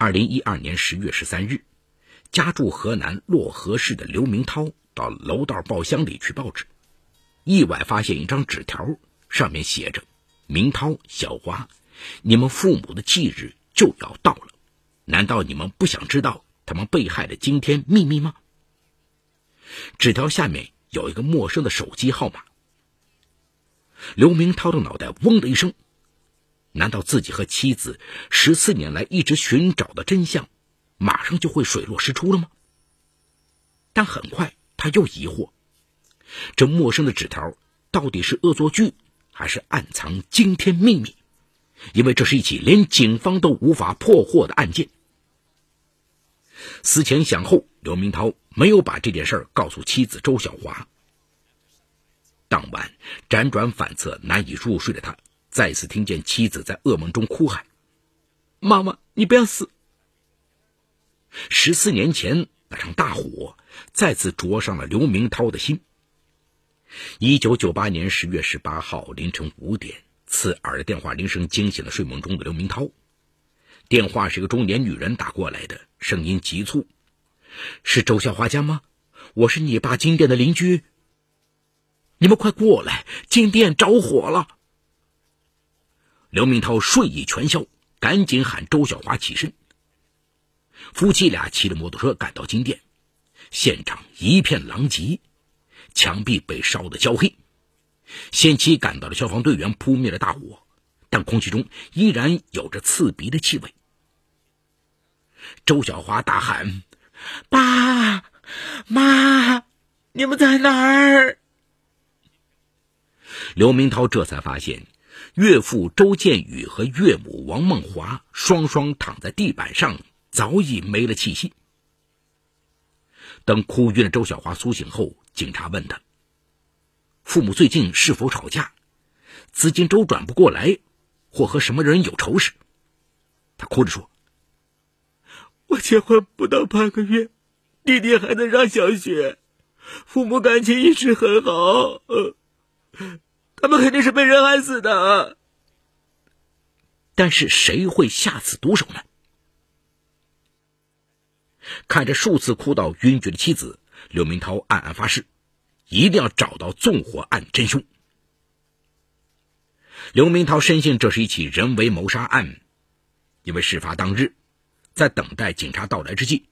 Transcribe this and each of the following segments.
二零一二年十月十三日，家住河南漯河市的刘明涛到楼道报箱里取报纸，意外发现一张纸条，上面写着：“明涛、小华，你们父母的忌日就要到了，难道你们不想知道他们被害的惊天秘密吗？”纸条下面有一个陌生的手机号码。刘明涛的脑袋嗡的一声，难道自己和妻子十四年来一直寻找的真相，马上就会水落石出了吗？但很快他又疑惑：这陌生的纸条到底是恶作剧，还是暗藏惊天秘密？因为这是一起连警方都无法破获的案件。思前想后，刘明涛没有把这件事告诉妻子周小华。当晚辗转反侧、难以入睡的他，再次听见妻子在噩梦中哭喊：“妈妈，你不要死！”十四年前那场大火再次灼伤了刘明涛的心。一九九八年十月十八号凌晨五点，刺耳的电话铃声惊醒了睡梦中的刘明涛。电话是一个中年女人打过来的，声音急促：“是周小华家吗？我是你爸金店的邻居。”你们快过来！金店着火了。刘明涛睡意全消，赶紧喊周小华起身。夫妻俩骑着摩托车赶到金店，现场一片狼藉，墙壁被烧得焦黑。先期赶到的消防队员扑灭了大火，但空气中依然有着刺鼻的气味。周小华大喊：“爸妈，你们在哪儿？”刘明涛这才发现，岳父周建宇和岳母王梦华双双躺在地板上，早已没了气息。等哭晕的周小华苏醒后，警察问他：“父母最近是否吵架？资金周转不过来，或和什么人有仇时？”他哭着说：“我结婚不到半个月，弟弟还能上小学，父母感情一直很好。”。他们肯定是被人害死的，但是谁会下此毒手呢？看着数次哭到晕厥的妻子，刘明涛暗暗发誓，一定要找到纵火案真凶。刘明涛深信这是一起人为谋杀案，因为事发当日，在等待警察到来之际，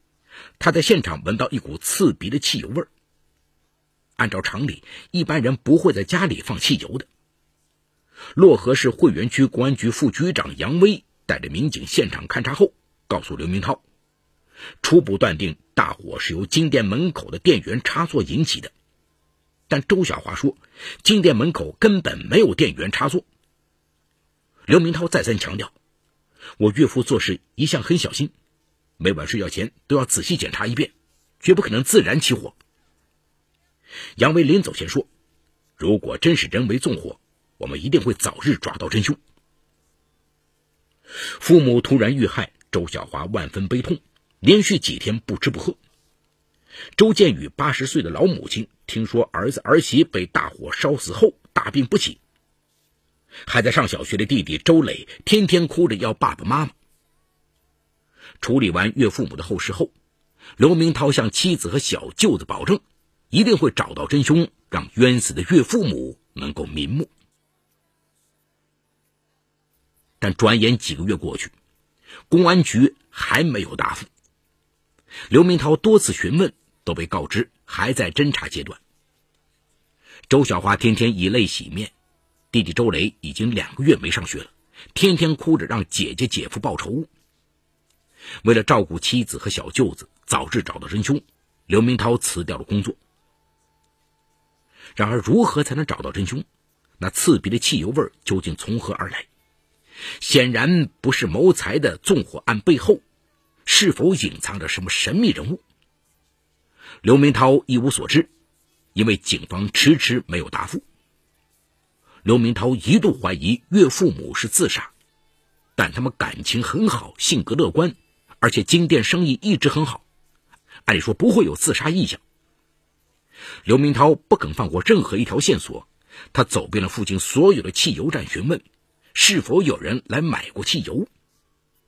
他在现场闻到一股刺鼻的汽油味儿。按照常理，一般人不会在家里放汽油的。漯河市汇源区公安局副局长杨威带着民警现场勘查后，告诉刘明涛，初步断定大火是由金店门口的电源插座引起的。但周小华说，金店门口根本没有电源插座。刘明涛再三强调，我岳父做事一向很小心，每晚睡觉前都要仔细检查一遍，绝不可能自燃起火。杨威临走前说：“如果真是人为纵火，我们一定会早日抓到真凶。”父母突然遇害，周小华万分悲痛，连续几天不吃不喝。周建宇八十岁的老母亲听说儿子儿媳被大火烧死后大病不起，还在上小学的弟弟周磊天天哭着要爸爸妈妈。处理完岳父母的后事后，刘明涛向妻子和小舅子保证。一定会找到真凶，让冤死的岳父母能够瞑目。但转眼几个月过去，公安局还没有答复。刘明涛多次询问，都被告知还在侦查阶段。周小花天天以泪洗面，弟弟周雷已经两个月没上学了，天天哭着让姐姐姐夫报仇。为了照顾妻子和小舅子，早日找到真凶，刘明涛辞掉了工作。然而，如何才能找到真凶？那刺鼻的汽油味究竟从何而来？显然不是谋财的纵火案背后，是否隐藏着什么神秘人物？刘明涛一无所知，因为警方迟迟没有答复。刘明涛一度怀疑岳父母是自杀，但他们感情很好，性格乐观，而且金店生意一直很好，按理说不会有自杀意向。刘明涛不肯放过任何一条线索，他走遍了附近所有的汽油站，询问是否有人来买过汽油。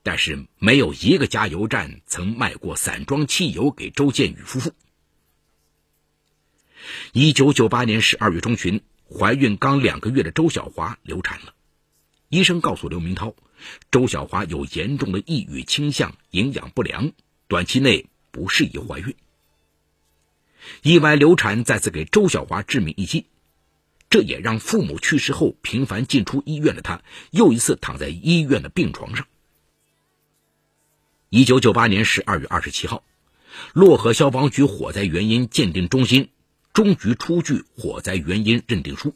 但是没有一个加油站曾卖过散装汽油给周建宇夫妇。一九九八年十二月中旬，怀孕刚两个月的周小华流产了。医生告诉刘明涛，周小华有严重的抑郁倾向，营养不良，短期内不适宜怀孕。意外流产再次给周小华致命一击，这也让父母去世后频繁进出医院的他，又一次躺在医院的病床上。一九九八年十二月二十七号，漯河消防局火灾原因鉴定中心终于出具火灾原因认定书，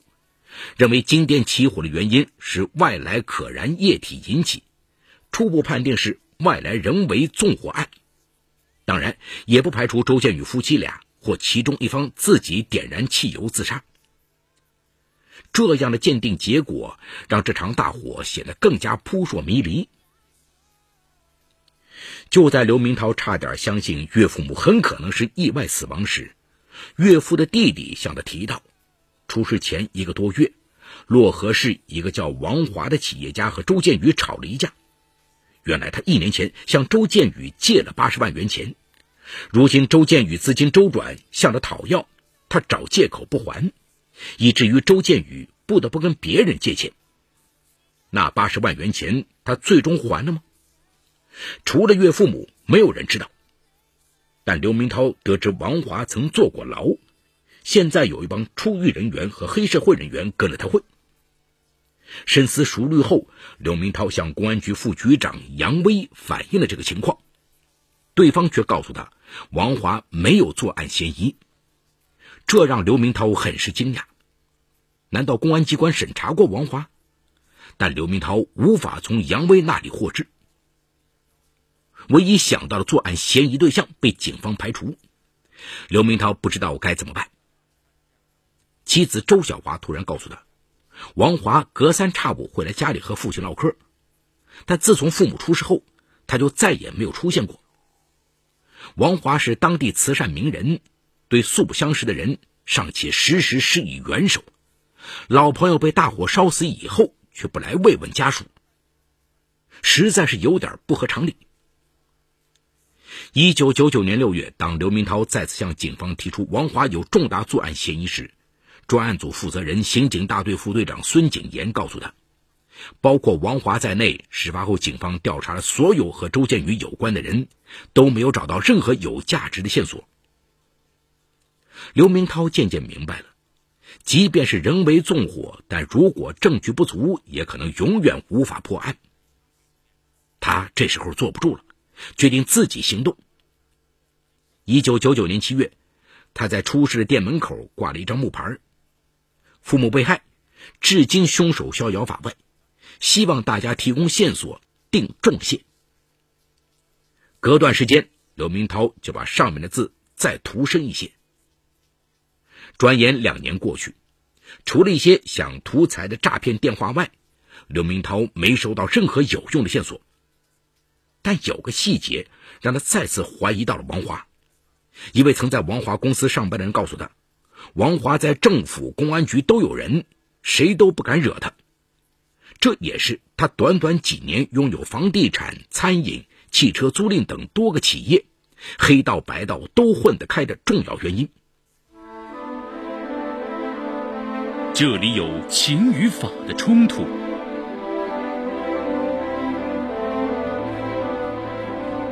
认为金店起火的原因是外来可燃液体引起，初步判定是外来人为纵火案。当然，也不排除周建宇夫妻俩或其中一方自己点燃汽油自杀。这样的鉴定结果让这场大火显得更加扑朔迷离。就在刘明涛差点相信岳父母很可能是意外死亡时，岳父的弟弟向他提到，出事前一个多月，漯河市一个叫王华的企业家和周建宇吵了一架。原来他一年前向周建宇借了八十万元钱，如今周建宇资金周转向他讨要，他找借口不还，以至于周建宇不得不跟别人借钱。那八十万元钱他最终还了吗？除了岳父母，没有人知道。但刘明涛得知王华曾坐过牢，现在有一帮出狱人员和黑社会人员跟了他混。深思熟虑后，刘明涛向公安局副局长杨威反映了这个情况，对方却告诉他王华没有作案嫌疑，这让刘明涛很是惊讶。难道公安机关审查过王华？但刘明涛无法从杨威那里获知。唯一想到的作案嫌疑对象被警方排除，刘明涛不知道该怎么办。妻子周小华突然告诉他，王华隔三差五会来家里和父亲唠嗑，但自从父母出事后，他就再也没有出现过。王华是当地慈善名人，对素不相识的人尚且时时施以援手，老朋友被大火烧死以后却不来慰问家属，实在是有点不合常理。一九九九年六月，当刘明涛再次向警方提出王华有重大作案嫌疑时，专案组负责人、刑警大队副队长孙景炎告诉他，包括王华在内，事发后警方调查了所有和周建宇有关的人，都没有找到任何有价值的线索。刘明涛渐渐明白了，即便是人为纵火，但如果证据不足，也可能永远无法破案。他这时候坐不住了。决定自己行动。一九九九年七月，他在出事的店门口挂了一张木牌：“父母被害，至今凶手逍遥法外，希望大家提供线索，定重谢。”隔段时间，刘明涛就把上面的字再涂深一些。转眼两年过去，除了一些想图财的诈骗电话外，刘明涛没收到任何有用的线索。但有个细节让他再次怀疑到了王华。一位曾在王华公司上班的人告诉他，王华在政府、公安局都有人，谁都不敢惹他。这也是他短短几年拥有房地产、餐饮、汽车租赁等多个企业，黑道白道都混得开的重要原因。这里有情与法的冲突。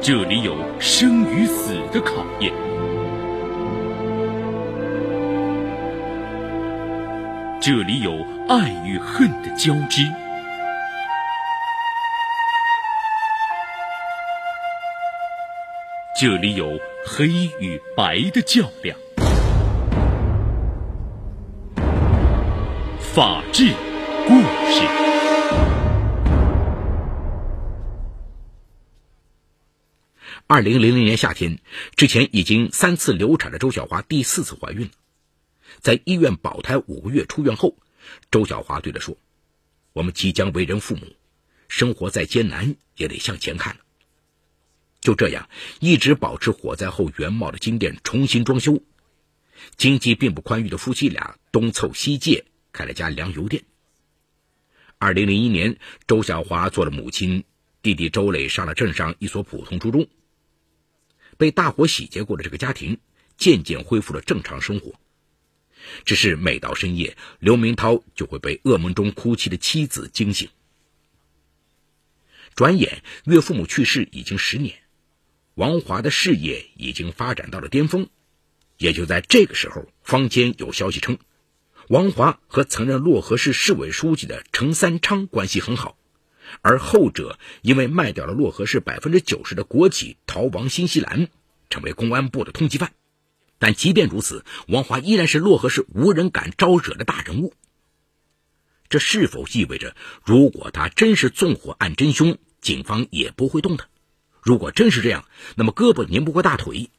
这里有生与死的考验，这里有爱与恨的交织，这里有黑与白的较量。法治故事。二零零零年夏天，之前已经三次流产的周小华第四次怀孕了。在医院保胎五个月出院后，周小华对他说：“我们即将为人父母，生活再艰难也得向前看。”就这样，一直保持火灾后原貌的金店重新装修。经济并不宽裕的夫妻俩东凑西借，开了家粮油店。二零零一年，周小华做了母亲，弟弟周磊上了镇上一所普通初中。被大火洗劫过的这个家庭，渐渐恢复了正常生活。只是每到深夜，刘明涛就会被噩梦中哭泣的妻子惊醒。转眼，岳父母去世已经十年，王华的事业已经发展到了巅峰。也就在这个时候，坊间有消息称，王华和曾任漯河市市委书记的程三昌关系很好。而后者因为卖掉了漯河市百分之九十的国企，逃亡新西兰，成为公安部的通缉犯。但即便如此，王华依然是漯河市无人敢招惹的大人物。这是否意味着，如果他真是纵火案真凶，警方也不会动他？如果真是这样，那么胳膊拧不过大腿，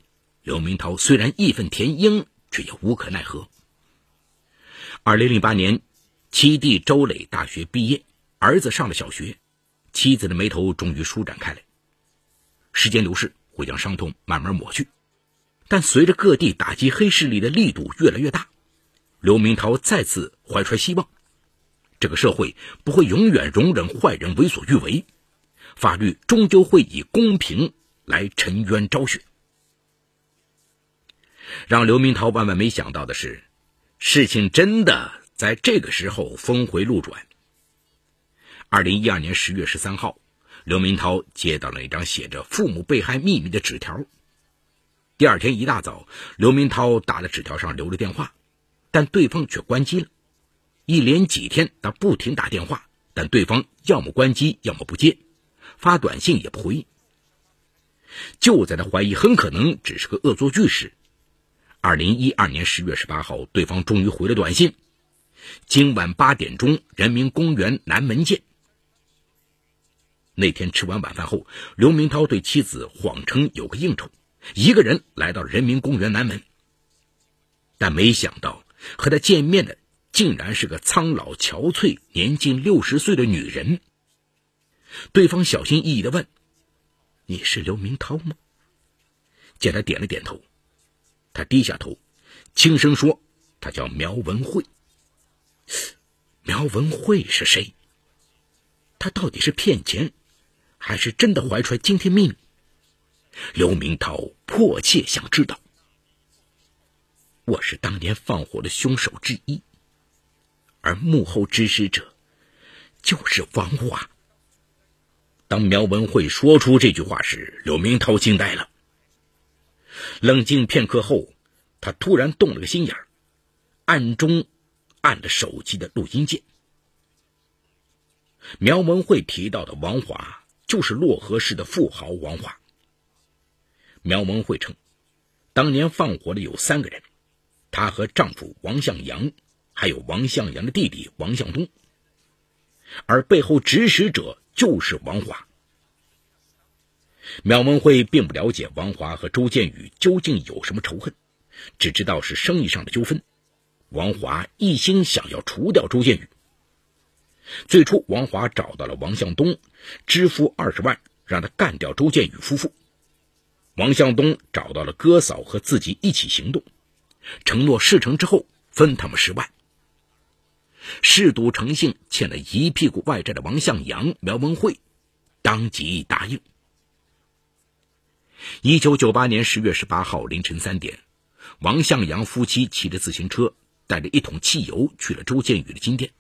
刘明涛虽然义愤填膺，却也无可奈何。二零零八年，七弟周磊大学毕业，儿子上了小学。妻子的眉头终于舒展开来。时间流逝会将伤痛慢慢抹去，但随着各地打击黑势力的力度越来越大，刘明涛再次怀揣希望：这个社会不会永远容忍坏人为所欲为，法律终究会以公平来沉冤昭雪。让刘明涛万万没想到的是，事情真的在这个时候峰回路转。二零一二年十月十三号，刘明涛接到了一张写着“父母被害秘密”的纸条。第二天一大早，刘明涛打了纸条上留了电话，但对方却关机了。一连几天，他不停打电话，但对方要么关机，要么不接，发短信也不回。就在他怀疑很可能只是个恶作剧时，二零一二年十月十八号，对方终于回了短信：“今晚八点钟，人民公园南门见。”那天吃完晚饭后，刘明涛对妻子谎称有个应酬，一个人来到人民公园南门。但没想到和他见面的竟然是个苍老憔悴、年近六十岁的女人。对方小心翼翼的问：“你是刘明涛吗？”见他点了点头，他低下头，轻声说：“他叫苗文慧。”苗文慧是谁？他到底是骗钱？还是真的怀揣惊天秘密？刘明涛迫切想知道。我是当年放火的凶手之一，而幕后指使者就是王华。当苗文慧说出这句话时，刘明涛惊呆了。冷静片刻后，他突然动了个心眼，暗中按了手机的录音键。苗文慧提到的王华。就是漯河市的富豪王华。苗文慧称，当年放火的有三个人，她和丈夫王向阳，还有王向阳的弟弟王向东，而背后指使者就是王华。苗文慧并不了解王华和周建宇究竟有什么仇恨，只知道是生意上的纠纷。王华一心想要除掉周建宇。最初，王华找到了王向东，支付二十万，让他干掉周建宇夫妇。王向东找到了哥嫂和自己一起行动，承诺事成之后分他们十万。嗜赌成性、欠了一屁股外债的王向阳、苗文慧，当即答应。一九九八年十月十八号凌晨三点，王向阳夫妻骑着自行车，带着一桶汽油去了周建宇的金店。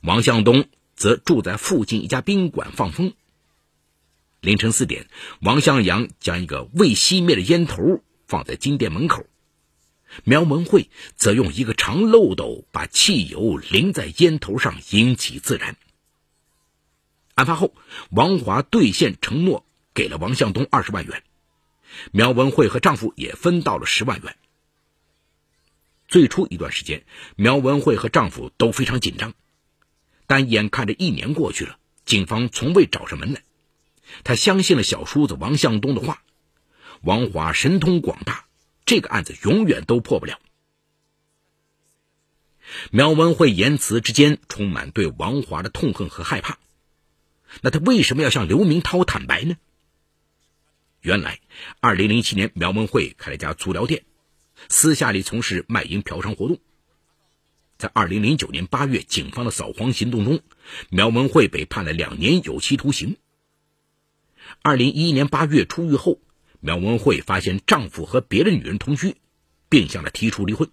王向东则住在附近一家宾馆放风。凌晨四点，王向阳将一个未熄灭的烟头放在金店门口，苗文慧则用一个长漏斗把汽油淋在烟头上，引起自燃。案发后，王华兑现承诺，给了王向东二十万元，苗文慧和丈夫也分到了十万元。最初一段时间，苗文慧和丈夫都非常紧张。但眼看着一年过去了，警方从未找上门来。他相信了小叔子王向东的话，王华神通广大，这个案子永远都破不了。苗文慧言辞之间充满对王华的痛恨和害怕。那他为什么要向刘明涛坦白呢？原来，二零零七年，苗文慧开了家足疗店，私下里从事卖淫嫖娼活动。在二零零九年八月，警方的扫黄行动中，苗文慧被判了两年有期徒刑。二零一一年八月出狱后，苗文慧发现丈夫和别的女人同居，并向她提出离婚。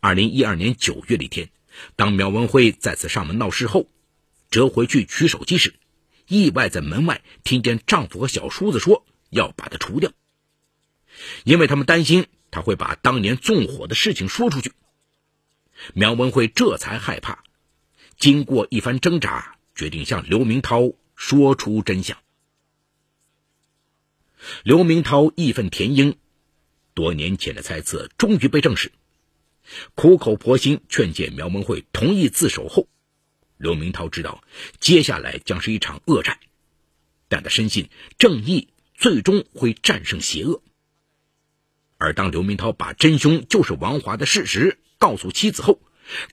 二零一二年九月的一天，当苗文慧再次上门闹事后，折回去取手机时，意外在门外听见丈夫和小叔子说要把她除掉，因为他们担心她会把当年纵火的事情说出去。苗文慧这才害怕，经过一番挣扎，决定向刘明涛说出真相。刘明涛义愤填膺，多年前的猜测终于被证实。苦口婆心劝诫苗文慧同意自首后，刘明涛知道接下来将是一场恶战，但他深信正义最终会战胜邪恶。而当刘明涛把真凶就是王华的事实告诉妻子后，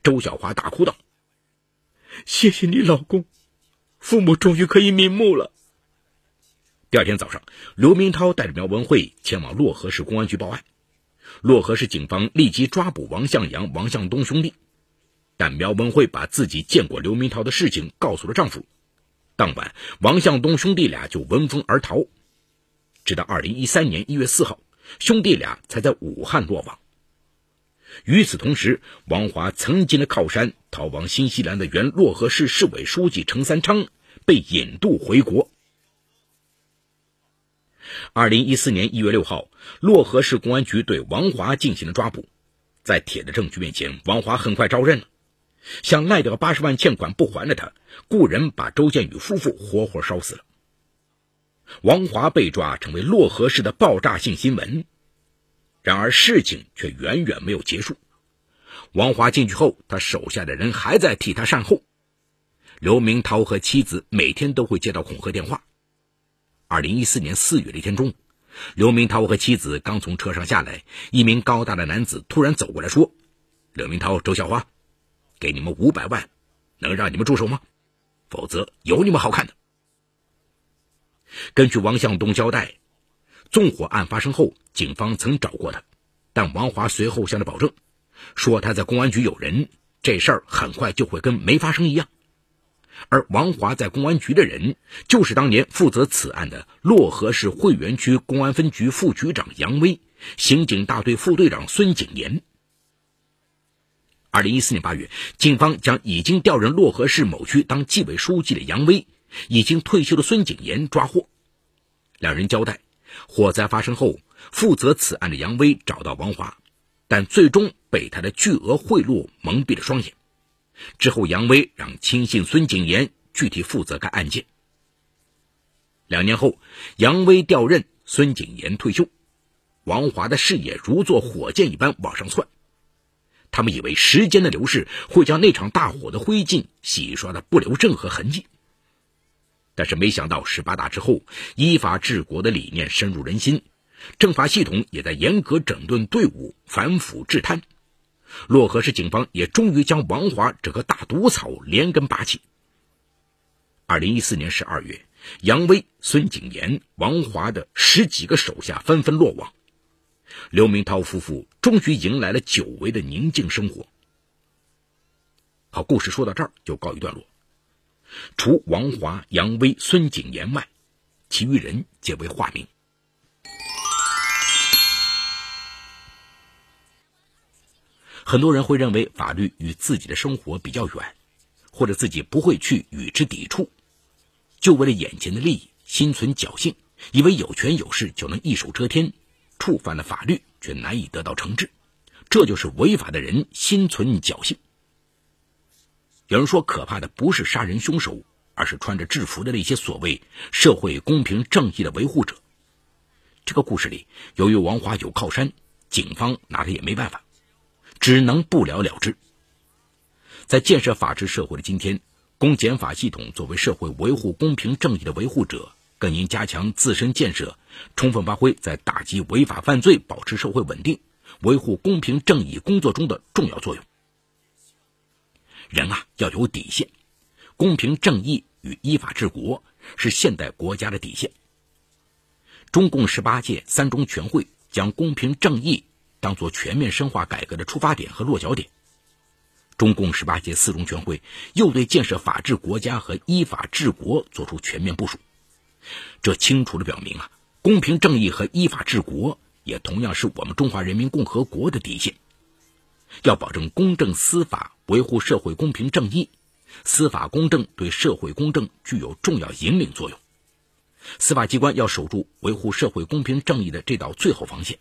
周小华大哭道：“谢谢你，老公，父母终于可以瞑目了。”第二天早上，刘明涛带着苗文慧前往漯河市公安局报案。漯河市警方立即抓捕王向阳、王向东兄弟，但苗文慧把自己见过刘明涛的事情告诉了丈夫。当晚，王向东兄弟俩就闻风而逃，直到二零一三年一月四号，兄弟俩才在武汉落网。与此同时，王华曾经的靠山、逃亡新西兰的原漯河市市委书记程三昌被引渡回国。二零一四年一月六号，漯河市公安局对王华进行了抓捕。在铁的证据面前，王华很快招认了，想赖掉八十万欠款不还的他，雇人把周建宇夫妇活活烧死了。王华被抓，成为漯河市的爆炸性新闻。然而，事情却远远没有结束。王华进去后，他手下的人还在替他善后。刘明涛和妻子每天都会接到恐吓电话。二零一四年四月的一天中午，刘明涛和妻子刚从车上下来，一名高大的男子突然走过来说：“刘明涛、周小花，给你们五百万，能让你们住手吗？否则有你们好看的。”根据王向东交代，纵火案发生后，警方曾找过他，但王华随后向他保证，说他在公安局有人，这事儿很快就会跟没发生一样。而王华在公安局的人，就是当年负责此案的漯河市汇源区公安分局副局长杨威、刑警大队副队长孙景言。二零一四年八月，警方将已经调任漯河市某区当纪委书记的杨威、已经退休的孙景言抓获。两人交代，火灾发生后，负责此案的杨威找到王华，但最终被他的巨额贿赂蒙蔽了双眼。之后，杨威让亲信孙景言具体负责该案件。两年后，杨威调任，孙景言退休，王华的事业如坐火箭一般往上窜。他们以为时间的流逝会将那场大火的灰烬洗刷的不留任何痕迹，但是没想到十八大之后，依法治国的理念深入人心，政法系统也在严格整顿队伍，反腐治贪。漯河市警方也终于将王华这棵大毒草连根拔起。二零一四年十二月，杨威、孙景言、王华的十几个手下纷纷落网，刘明涛夫妇终于迎来了久违的宁静生活。好，故事说到这儿就告一段落。除王华、杨威、孙景言外，其余人皆为化名。很多人会认为法律与自己的生活比较远，或者自己不会去与之抵触，就为了眼前的利益心存侥幸，以为有权有势就能一手遮天，触犯了法律却难以得到惩治，这就是违法的人心存侥幸。有人说，可怕的不是杀人凶手，而是穿着制服的那些所谓社会公平正义的维护者。这个故事里，由于王华有靠山，警方拿他也没办法。只能不了了之。在建设法治社会的今天，公检法系统作为社会维护公平正义的维护者，更应加强自身建设，充分发挥在打击违法犯罪、保持社会稳定、维护公平正义工作中的重要作用。人啊，要有底线，公平正义与依法治国是现代国家的底线。中共十八届三中全会将公平正义。当做全面深化改革的出发点和落脚点，中共十八届四中全会又对建设法治国家和依法治国作出全面部署，这清楚地表明啊，公平正义和依法治国也同样是我们中华人民共和国的底线。要保证公正司法，维护社会公平正义，司法公正对社会公正具有重要引领作用。司法机关要守住维护社会公平正义的这道最后防线。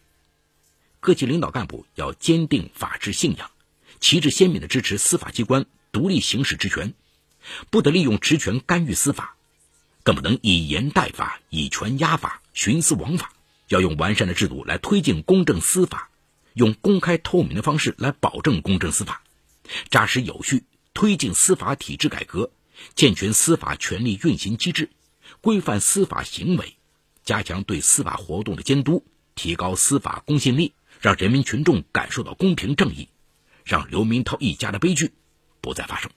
各级领导干部要坚定法治信仰，旗帜鲜明地支持司法机关独立行使职权，不得利用职权干预司法，更不能以严代法、以权压法、徇私枉法。要用完善的制度来推进公正司法，用公开透明的方式来保证公正司法，扎实有序推进司法体制改革，健全司法权力运行机制。规范司法行为，加强对司法活动的监督，提高司法公信力，让人民群众感受到公平正义，让刘明涛一家的悲剧不再发生。